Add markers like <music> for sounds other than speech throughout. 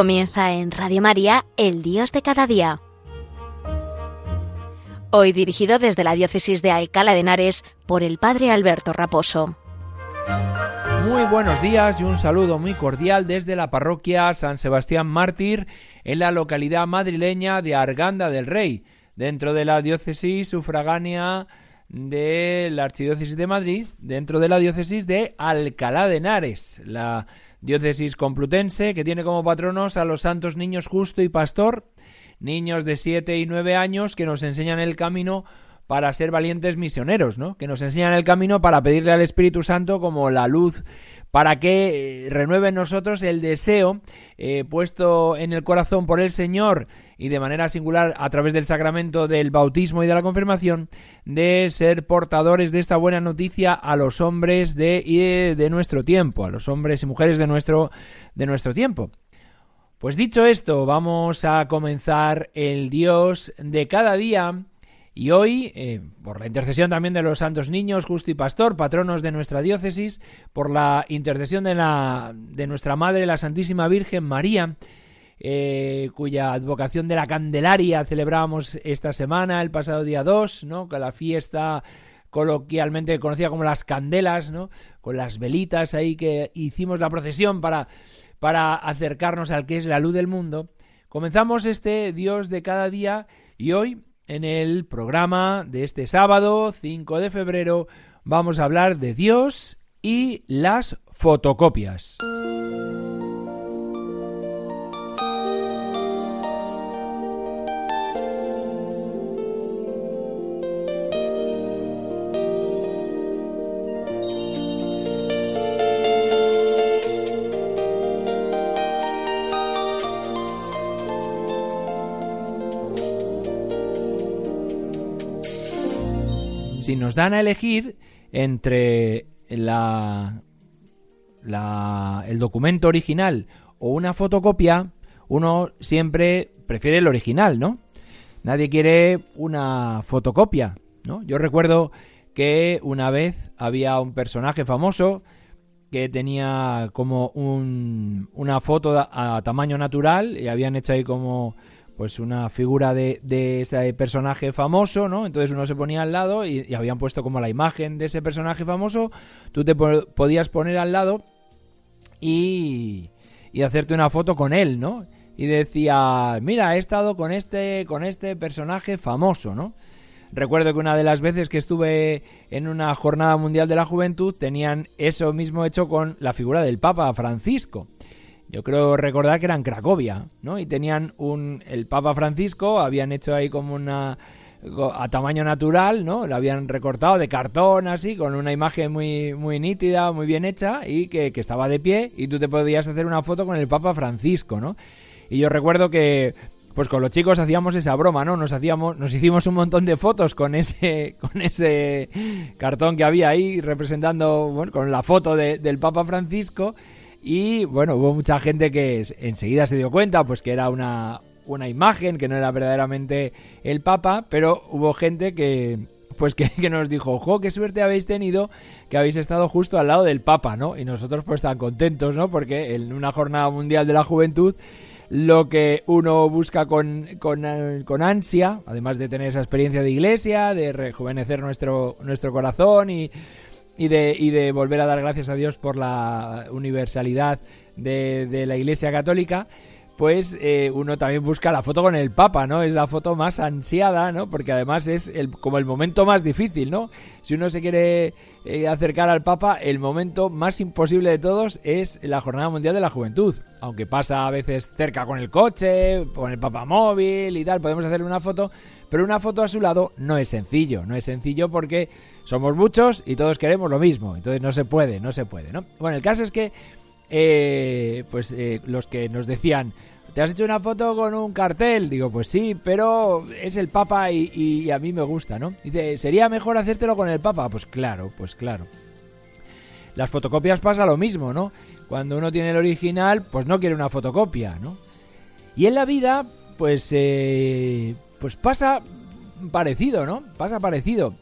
Comienza en Radio María, El Dios de cada día. Hoy dirigido desde la Diócesis de Alcalá de Henares por el Padre Alberto Raposo. Muy buenos días y un saludo muy cordial desde la parroquia San Sebastián Mártir en la localidad madrileña de Arganda del Rey, dentro de la diócesis sufragánea de la Archidiócesis de Madrid, dentro de la diócesis de Alcalá de Henares, la diócesis complutense que tiene como patronos a los santos niños justo y pastor, niños de 7 y 9 años que nos enseñan el camino para ser valientes misioneros, ¿no? Que nos enseñan el camino para pedirle al Espíritu Santo como la luz para que eh, renueve en nosotros el deseo eh, puesto en el corazón por el Señor y de manera singular a través del sacramento del bautismo y de la confirmación de ser portadores de esta buena noticia a los hombres de, de nuestro tiempo, a los hombres y mujeres de nuestro, de nuestro tiempo. Pues dicho esto, vamos a comenzar el Dios de cada día y hoy, eh, por la intercesión también de los santos niños, justo y pastor, patronos de nuestra diócesis, por la intercesión de, la, de nuestra Madre, la Santísima Virgen María, eh, cuya advocación de la Candelaria celebrábamos esta semana, el pasado día 2, ¿no? con la fiesta coloquialmente conocida como las candelas, ¿no? con las velitas ahí que hicimos la procesión para, para acercarnos al que es la luz del mundo. Comenzamos este Dios de cada día y hoy en el programa de este sábado 5 de febrero vamos a hablar de Dios y las fotocopias. Si nos dan a elegir entre la, el documento original o una fotocopia, uno siempre prefiere el original, ¿no? Nadie quiere una fotocopia, ¿no? Yo recuerdo que una vez había un personaje famoso que tenía como un, una foto a tamaño natural y habían hecho ahí como pues una figura de, de, ese personaje famoso, ¿no? Entonces uno se ponía al lado y, habían puesto como la imagen de ese personaje famoso, tú te podías poner al lado y, y hacerte una foto con él, ¿no? Y decía, mira, he estado con este, con este personaje famoso, ¿no? Recuerdo que una de las veces que estuve en una jornada mundial de la juventud tenían eso mismo hecho con la figura del Papa Francisco. Yo creo recordar que era en Cracovia, ¿no? Y tenían un el Papa Francisco, habían hecho ahí como una a tamaño natural, ¿no? Lo habían recortado de cartón así, con una imagen muy, muy nítida, muy bien hecha, y que, que, estaba de pie, y tú te podías hacer una foto con el Papa Francisco, ¿no? Y yo recuerdo que, pues con los chicos hacíamos esa broma, ¿no? Nos hacíamos, nos hicimos un montón de fotos con ese, <laughs> con ese cartón que había ahí representando, bueno, con la foto del Papa Francisco. Y bueno, hubo mucha gente que enseguida se dio cuenta pues que era una, una imagen, que no era verdaderamente el Papa, pero hubo gente que pues que, nos dijo, ojo, qué suerte habéis tenido que habéis estado justo al lado del Papa, ¿no? Y nosotros pues tan contentos, ¿no? Porque en una jornada mundial de la juventud lo que uno busca con, con, con, ansia, además de tener esa experiencia de iglesia, de rejuvenecer nuestro, nuestro corazón y y de, y de volver a dar gracias a Dios por la universalidad de, de la Iglesia Católica, pues eh, uno también busca la foto con el Papa, ¿no? Es la foto más ansiada, ¿no? Porque además es el, como el momento más difícil, ¿no? Si uno se quiere eh, acercar al Papa, el momento más imposible de todos es la Jornada Mundial de la Juventud. Aunque pasa a veces cerca con el coche, con el Papa móvil y tal, podemos hacerle una foto, pero una foto a su lado no es sencillo, no es sencillo porque somos muchos y todos queremos lo mismo. Entonces no se puede, no se puede, ¿no? Bueno, el caso es que, eh, pues eh, los que nos decían, ¿te has hecho una foto con un cartel? Digo, pues sí, pero es el Papa y, a mí me gusta, ¿no? Dice, ¿sería mejor hacértelo con el Papa? Pues claro, pues claro. Las fotocopias pasa lo mismo, ¿no? Cuando uno tiene el original, pues no quiere una fotocopia, ¿no? Y en la vida, pues, eh, pues pasa parecido, ¿no? Pasa parecido.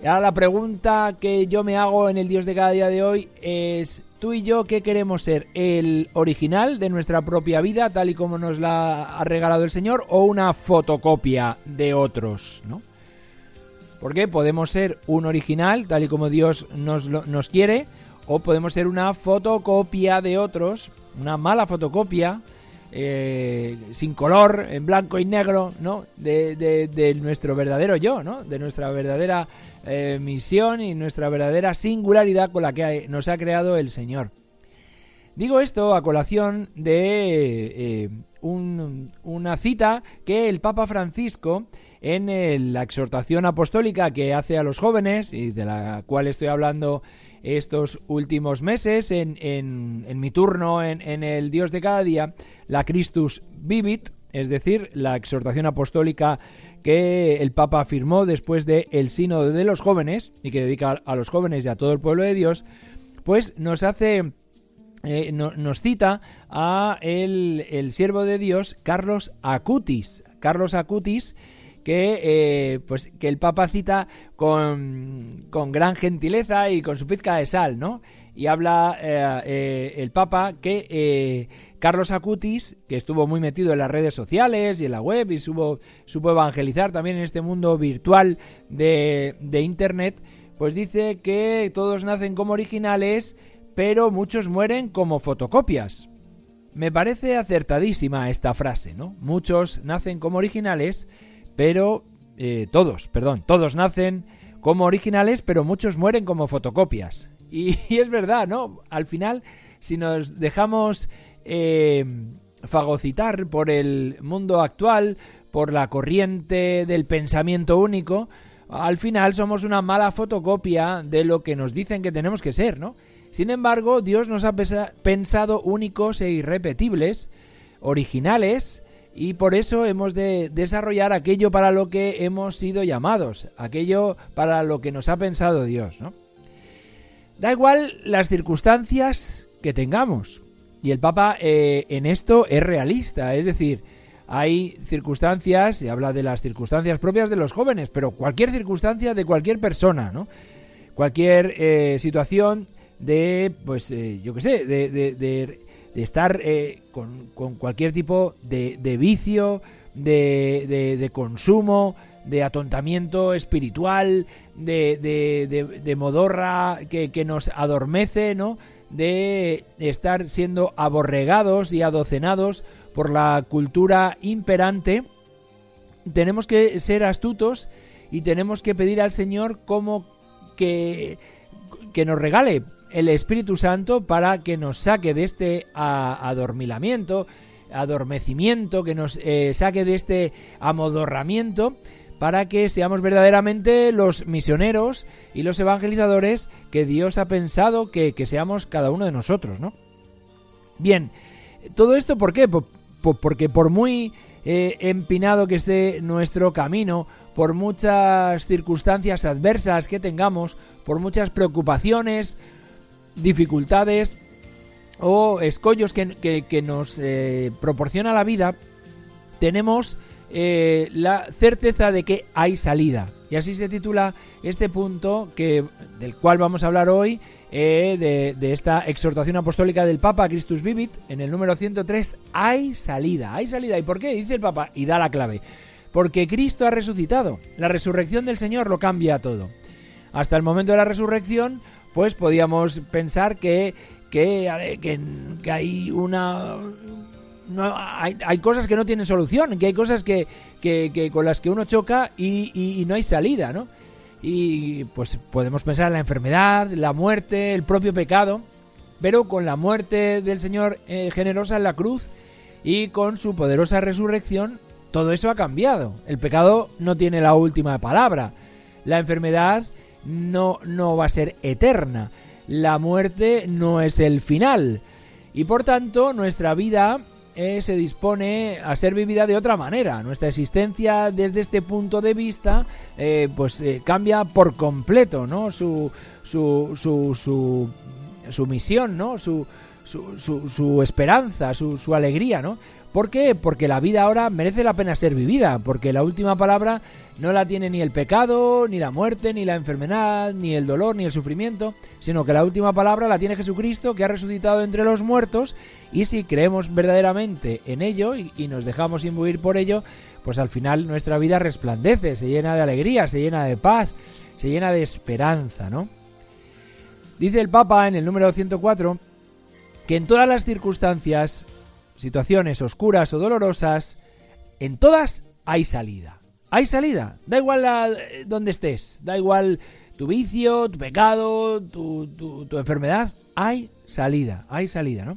Ahora la pregunta que yo me hago en el Dios de cada día de hoy es, tú y yo, ¿qué queremos ser? ¿El original de nuestra propia vida, tal y como nos la ha regalado el Señor, o una fotocopia de otros? ¿no? Porque podemos ser un original, tal y como Dios nos, nos quiere, o podemos ser una fotocopia de otros, una mala fotocopia, eh, sin color, en blanco y negro, ¿no? De, nuestro verdadero yo, ¿no? De nuestra verdadera eh, misión y nuestra verdadera singularidad con la que nos ha creado el Señor. Digo esto a colación de eh, una cita que el Papa Francisco en la exhortación apostólica que hace a los jóvenes y de la cual estoy hablando estos últimos meses en, en, mi turno en, en, el Dios de cada día, la Christus Vivit, es decir, la exhortación apostólica que el Papa firmó después del el Sínodo de los Jóvenes y que dedica a los jóvenes y a todo el pueblo de Dios, pues nos hace... Eh, nos cita a el, el siervo de Dios Carlos Acutis. Carlos Acutis, que, eh, pues, que el Papa cita con, con, gran gentileza y con su pizca de sal, ¿no? Y habla eh, eh, el Papa que Carlos Acutis, que estuvo muy metido en las redes sociales y en la web y supo, supo evangelizar también en este mundo virtual de, de Internet, pues dice que todos nacen como originales, pero muchos mueren como fotocopias. Me parece acertadísima esta frase, ¿no? Muchos nacen como originales, pero eh, todos, perdón, todos nacen como originales, pero muchos mueren como fotocopias. <laughs> Y, es verdad, ¿no? Al final, si nos dejamos eh, fagocitar por el mundo actual, por la corriente del pensamiento único, al final somos una mala fotocopia de lo que nos dicen que tenemos que ser, ¿no? Sin embargo, Dios nos ha pensado únicos e irrepetibles, originales, y por eso hemos de desarrollar aquello para lo que hemos sido llamados, aquello para lo que nos ha pensado Dios, ¿no? Da igual las circunstancias que tengamos. Y el Papa eh, en esto es realista, es decir, hay circunstancias, y habla de las circunstancias propias de los jóvenes, pero cualquier circunstancia de cualquier persona, ¿no? Cualquier eh, situación de, pues, eh, yo qué sé, de, de de estar eh, con, cualquier tipo de, vicio, de, consumo, de atontamiento espiritual, de, modorra que, que, nos adormece, ¿no? De estar siendo aborregados y adocenados por la cultura imperante. Tenemos que ser astutos y tenemos que pedir al Señor que, que nos regale el Espíritu Santo para que nos saque de este adormilamiento, adormecimiento, que nos eh, saque de este amodorramiento, para que seamos verdaderamente los misioneros y los evangelizadores que Dios ha pensado que, seamos cada uno de nosotros, ¿no? Bien, todo esto ¿por qué? porque por muy eh, empinado que esté nuestro camino, por muchas circunstancias adversas que tengamos, por muchas preocupaciones, dificultades o escollos que, nos eh, proporciona la vida, tenemos eh, la certeza de que hay salida. Y así se titula este punto que, del cual vamos a hablar hoy, eh, de, de, esta exhortación apostólica del Papa Christus Vivit, en el número 103, hay salida, hay salida. ¿Y por qué? Dice el Papa, y da la clave. Porque Cristo ha resucitado. La resurrección del Señor lo cambia todo. Hasta el momento de la resurrección, pues podíamos pensar que, que, que, hay una... No, hay, hay, cosas que no tienen solución, que hay cosas que, que con las que uno choca y, y, no hay salida, ¿no? Y pues podemos pensar en la enfermedad, la muerte, el propio pecado, pero con la muerte del Señor eh, generosa en la cruz y con su poderosa resurrección, todo eso ha cambiado. El pecado no tiene la última palabra. La enfermedad no, no va a ser eterna. La muerte no es el final. Y por tanto, nuestra vida eh, se dispone a ser vivida de otra manera. Nuestra existencia desde este punto de vista, eh, pues eh, cambia por completo, ¿no? Su, su, su, su, su misión, ¿no? Su, su, su, esperanza, su, su alegría, ¿no? ¿Por qué? Porque la vida ahora merece la pena ser vivida, porque la última palabra no la tiene ni el pecado, ni la muerte, ni la enfermedad, ni el dolor, ni el sufrimiento, sino que la última palabra la tiene Jesucristo, que ha resucitado entre los muertos, y si creemos verdaderamente en ello y, nos dejamos imbuir por ello, pues al final nuestra vida resplandece, se llena de alegría, se llena de paz, se llena de esperanza, ¿no? Dice el Papa en el número 104 que en todas las circunstancias, situaciones oscuras o dolorosas, en todas hay salida. Hay salida. Da igual la, donde estés, da igual tu vicio, tu pecado, tu, tu, enfermedad. Hay salida, hay salida, ¿no?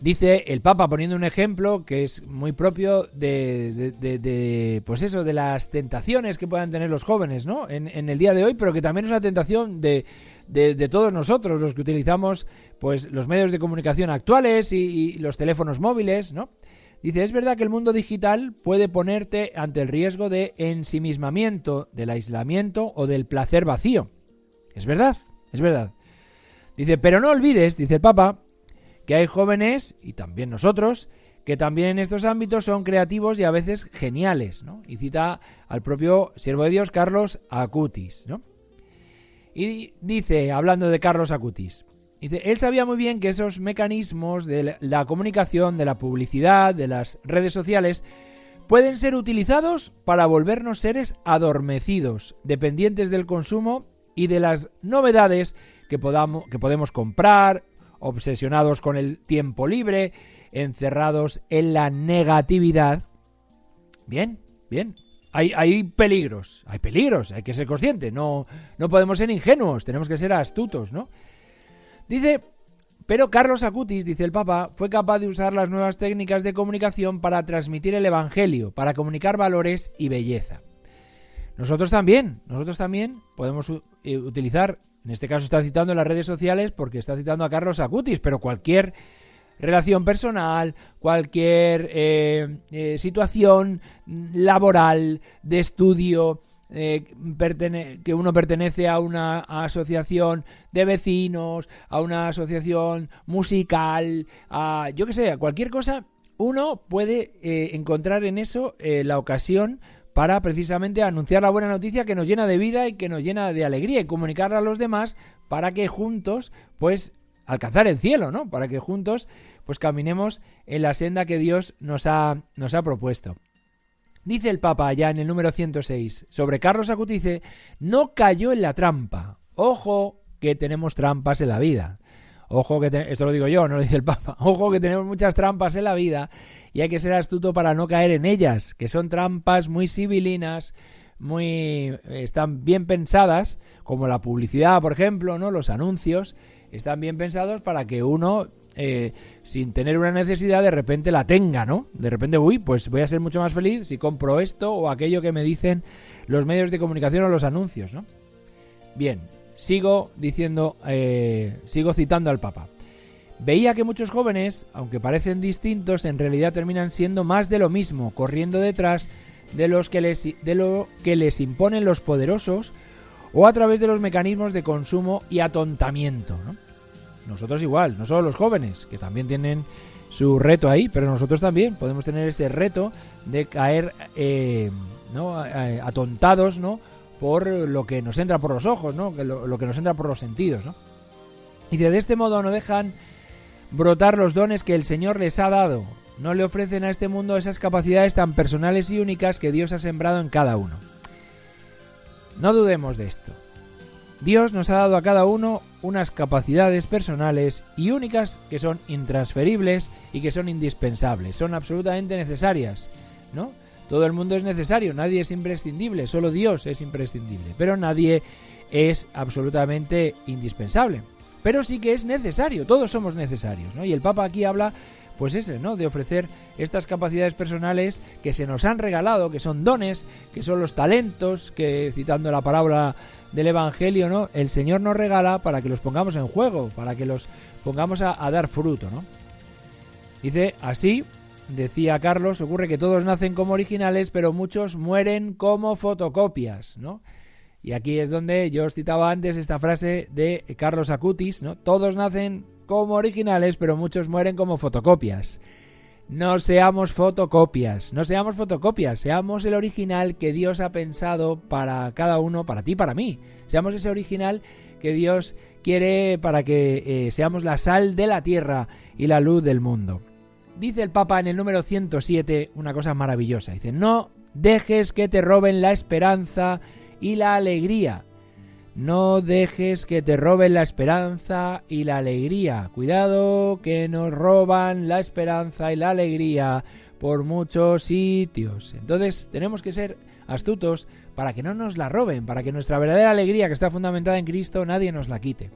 Dice el Papa poniendo un ejemplo que es muy propio de, de, pues eso, de las tentaciones que puedan tener los jóvenes, ¿no? En, en, el día de hoy, pero que también es una tentación de, de, todos nosotros, los que utilizamos pues los medios de comunicación actuales y, los teléfonos móviles, ¿no? Dice, es verdad que el mundo digital puede ponerte ante el riesgo de ensimismamiento, del aislamiento o del placer vacío. Es verdad, es verdad. Dice, pero no olvides, dice el Papa, que hay jóvenes, y también nosotros, que también en estos ámbitos son creativos y a veces geniales, ¿no? Y cita al propio siervo de Dios, Carlos Acutis, ¿no? Y dice, hablando de Carlos Acutis, dice, él sabía muy bien que esos mecanismos de la comunicación, de la publicidad, de las redes sociales, pueden ser utilizados para volvernos seres adormecidos, dependientes del consumo y de las novedades que, podamos, que podemos comprar, obsesionados con el tiempo libre, encerrados en la negatividad. Bien, bien, hay, peligros, hay peligros, hay que ser consciente, no, no podemos ser ingenuos, tenemos que ser astutos, ¿no? Dice, pero Carlos Acutis, dice el Papa, fue capaz de usar las nuevas técnicas de comunicación para transmitir el Evangelio, para comunicar valores y belleza. Nosotros también, nosotros también podemos eh, utilizar, en este caso está citando las redes sociales porque está citando a Carlos Acutis, pero cualquier relación personal, cualquier eh, eh, situación laboral, de estudio, eh, que uno pertenece a una asociación de vecinos, a una asociación musical, a yo que sé, a cualquier cosa, uno puede encontrar en eso la ocasión para precisamente anunciar la buena noticia que nos llena de vida y que nos llena de alegría y comunicarla a los demás para que juntos, pues, alcanzar el cielo, ¿no? Para que juntos pues caminemos en la senda que Dios nos ha, nos ha propuesto. Dice el Papa ya en el número 106 sobre Carlos Acutice, no cayó en la trampa. Ojo que tenemos trampas en la vida. Ojo que esto lo digo yo, no lo dice el Papa. <laughs> Ojo que tenemos muchas trampas en la vida y hay que ser astuto para no caer en ellas, que son trampas muy civilinas, muy están bien pensadas, como la publicidad, por ejemplo, ¿no? Los anuncios están bien pensados para que uno eh, sin tener una necesidad, de repente la tenga, ¿no? De repente, uy, pues voy a ser mucho más feliz si compro esto o aquello que me dicen los medios de comunicación o los anuncios, ¿no? Bien, sigo diciendo, eh, sigo citando al Papa. Veía que muchos jóvenes, aunque parecen distintos, en realidad terminan siendo más de lo mismo, corriendo detrás de, los que les, de lo que les imponen los poderosos o a través de los mecanismos de consumo y atontamiento. ¿no? nosotros igual, no solo los jóvenes, que también tienen su reto ahí, pero nosotros también podemos tener ese reto de caer eh, ¿no? atontados ¿no? por lo que nos entra por los ojos, ¿no? lo, que nos entra por los sentidos. ¿no? Y de este modo no dejan brotar los dones que el Señor les ha dado. No le ofrecen a este mundo esas capacidades tan personales y únicas que Dios ha sembrado en cada uno. No dudemos de esto. Dios nos ha dado a cada uno unas capacidades personales y únicas que son intransferibles y que son indispensables, son absolutamente necesarias, ¿no? Todo el mundo es necesario, nadie es imprescindible, solo Dios es imprescindible, pero nadie es absolutamente indispensable. Pero sí que es necesario, todos somos necesarios, ¿no? Y el Papa aquí habla pues ese, ¿no? De ofrecer estas capacidades personales que se nos han regalado, que son dones, que son los talentos, que citando la palabra del Evangelio, ¿no? El Señor nos regala para que los pongamos en juego, para que los pongamos a, dar fruto, ¿no? Dice, así, decía Carlos, ocurre que todos nacen como originales, pero muchos mueren como fotocopias, ¿no? Y aquí es donde yo os citaba antes esta frase de Carlos Acutis, ¿no? Todos nacen como originales, pero muchos mueren como fotocopias. No seamos fotocopias, no seamos fotocopias, seamos el original que Dios ha pensado para cada uno, para ti, para mí. Seamos ese original que Dios quiere para que eh, seamos la sal de la tierra y la luz del mundo. Dice el Papa en el número 107 una cosa maravillosa. Dice, no dejes que te roben la esperanza y la alegría. No dejes que te roben la esperanza y la alegría. Cuidado que nos roban la esperanza y la alegría por muchos sitios. Entonces tenemos que ser astutos para que no nos la roben, para que nuestra verdadera alegría que está fundamentada en Cristo nadie nos la quite.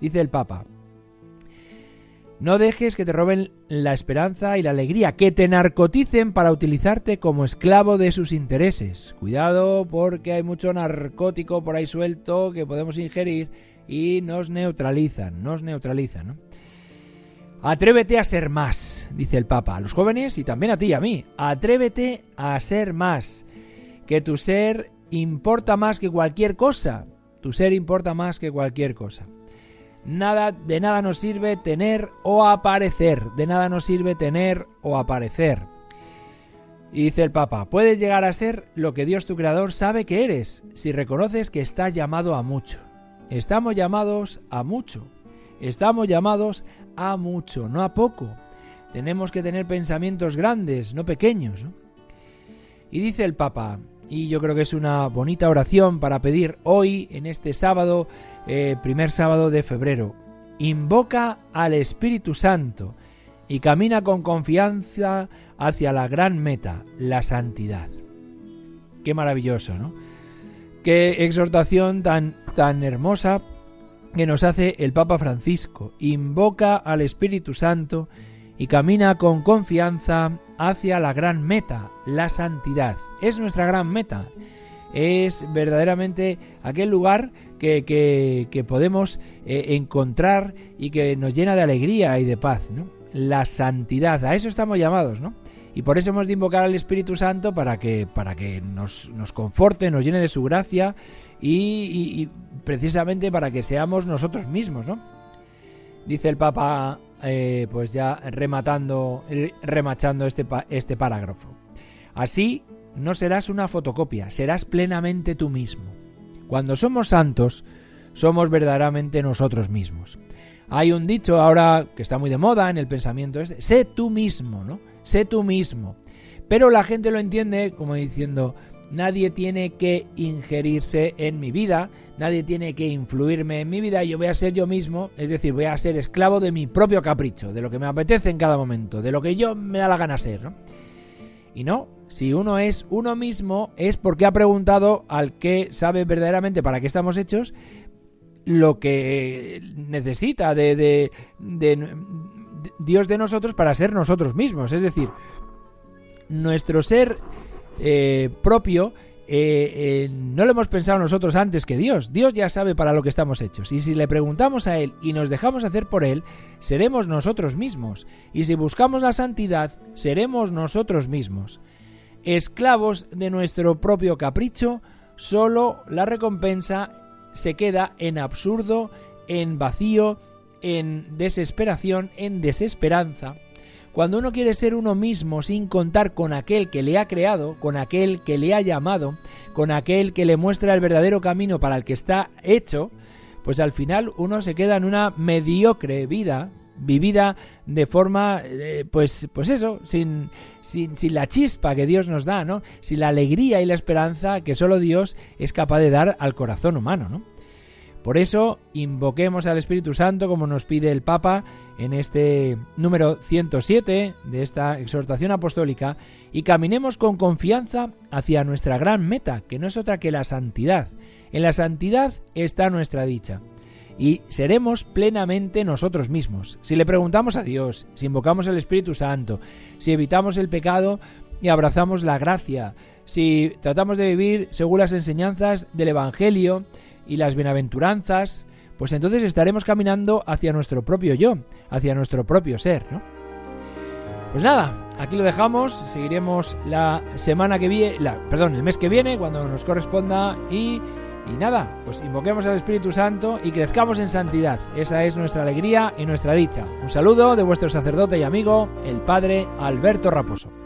Dice el Papa, no dejes que te roben la esperanza y la alegría, que te narcoticen para utilizarte como esclavo de sus intereses. Cuidado porque hay mucho narcótico por ahí suelto que podemos ingerir y nos neutralizan, nos neutralizan. Atrévete a ser más, dice el Papa, a los jóvenes y también a ti y a mí. Atrévete a ser más, que tu ser importa más que cualquier cosa. Tu ser importa más que cualquier cosa. Nada, de nada nos sirve tener o aparecer. De nada nos sirve tener o aparecer. Y dice el Papa, puedes llegar a ser lo que Dios tu Creador sabe que eres, si reconoces que estás llamado a mucho. Estamos llamados a mucho. Estamos llamados a mucho, no a poco. Tenemos que tener pensamientos grandes, no pequeños. Y dice el Papa, y yo creo que es una bonita oración para pedir hoy, en este sábado, eh, primer sábado de febrero. Invoca al Espíritu Santo y camina con confianza hacia la gran meta, la santidad. Qué maravilloso, ¿no? Qué exhortación tan, tan hermosa que nos hace el Papa Francisco. Invoca al Espíritu Santo y camina con confianza hacia la gran meta, la santidad. Es nuestra gran meta. Es verdaderamente aquel lugar que, que, podemos eh, encontrar y que nos llena de alegría y de paz. ¿no? La santidad, a eso estamos llamados, ¿no? Y por eso hemos de invocar al Espíritu Santo para que, para que nos, nos conforte, nos llene de su gracia y, precisamente para que seamos nosotros mismos, ¿no? Dice el Papa, eh, pues ya rematando, remachando este, este parágrafo. Así no serás una fotocopia, serás plenamente tú mismo. Cuando somos santos, somos verdaderamente nosotros mismos. Hay un dicho ahora que está muy de moda en el pensamiento sé tú mismo, ¿no? Sé tú mismo. Pero la gente lo entiende como diciendo, nadie tiene que ingerirse en mi vida, nadie tiene que influirme en mi vida, yo voy a ser yo mismo, es decir, voy a ser esclavo de mi propio capricho, de lo que me apetece en cada momento, de lo que yo me da la gana ser, ¿no? Y no, si uno es uno mismo es porque ha preguntado al que sabe verdaderamente para qué estamos hechos lo que necesita de, de, Dios de nosotros para ser nosotros mismos. Es decir, nuestro ser eh, propio eh, eh, no lo hemos pensado nosotros antes que Dios. Dios ya sabe para lo que estamos hechos. Y si le preguntamos a Él y nos dejamos hacer por Él, seremos nosotros mismos. Y si buscamos la santidad, seremos nosotros mismos esclavos de nuestro propio capricho, solo la recompensa se queda en absurdo, en vacío, en desesperación, en desesperanza. Cuando uno quiere ser uno mismo sin contar con aquel que le ha creado, con aquel que le ha llamado, con aquel que le muestra el verdadero camino para el que está hecho, pues al final uno se queda en una mediocre vida vivida de forma, eh, pues, pues eso, sin, sin, sin, la chispa que Dios nos da, ¿no? Sin la alegría y la esperanza que solo Dios es capaz de dar al corazón humano, ¿no? Por eso invoquemos al Espíritu Santo como nos pide el Papa en este número 107 de esta exhortación apostólica y caminemos con confianza hacia nuestra gran meta, que no es otra que la santidad. En la santidad está nuestra dicha y seremos plenamente nosotros mismos. Si le preguntamos a Dios, si invocamos al Espíritu Santo, si evitamos el pecado y abrazamos la gracia, si tratamos de vivir según las enseñanzas del Evangelio y las bienaventuranzas, pues entonces estaremos caminando hacia nuestro propio yo, hacia nuestro propio ser, ¿no? Pues nada, aquí lo dejamos, seguiremos la semana que viene, la, perdón, el mes que viene, cuando nos corresponda, y Y nada, pues invoquemos al Espíritu Santo y crezcamos en santidad. Esa es nuestra alegría y nuestra dicha. Un saludo de vuestro sacerdote y amigo, el Padre Alberto Raposo.